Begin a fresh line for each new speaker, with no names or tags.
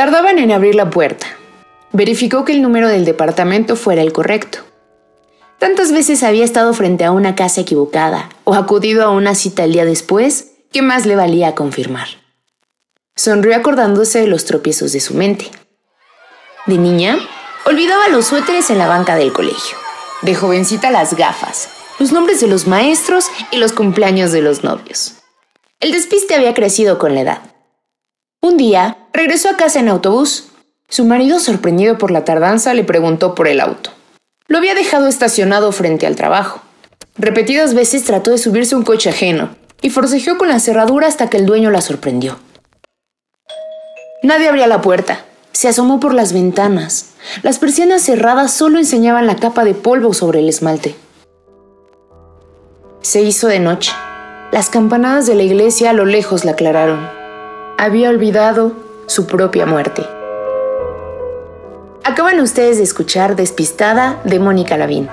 Tardaban en abrir la puerta. Verificó que el número del departamento fuera el correcto. Tantas veces había estado frente a una casa equivocada o acudido a una cita el día después que más le valía confirmar. Sonrió acordándose de los tropiezos de su mente. De niña, olvidaba los suéteres en la banca del colegio. De jovencita las gafas, los nombres de los maestros y los cumpleaños de los novios. El despiste había crecido con la edad. Un día, regresó a casa en autobús. Su marido, sorprendido por la tardanza, le preguntó por el auto. Lo había dejado estacionado frente al trabajo. Repetidas veces trató de subirse un coche ajeno y forcejeó con la cerradura hasta que el dueño la sorprendió. Nadie abría la puerta. Se asomó por las ventanas. Las persianas cerradas solo enseñaban la capa de polvo sobre el esmalte. Se hizo de noche. Las campanadas de la iglesia a lo lejos la aclararon. Había olvidado su propia muerte. Acaban ustedes de escuchar Despistada de Mónica Lavín.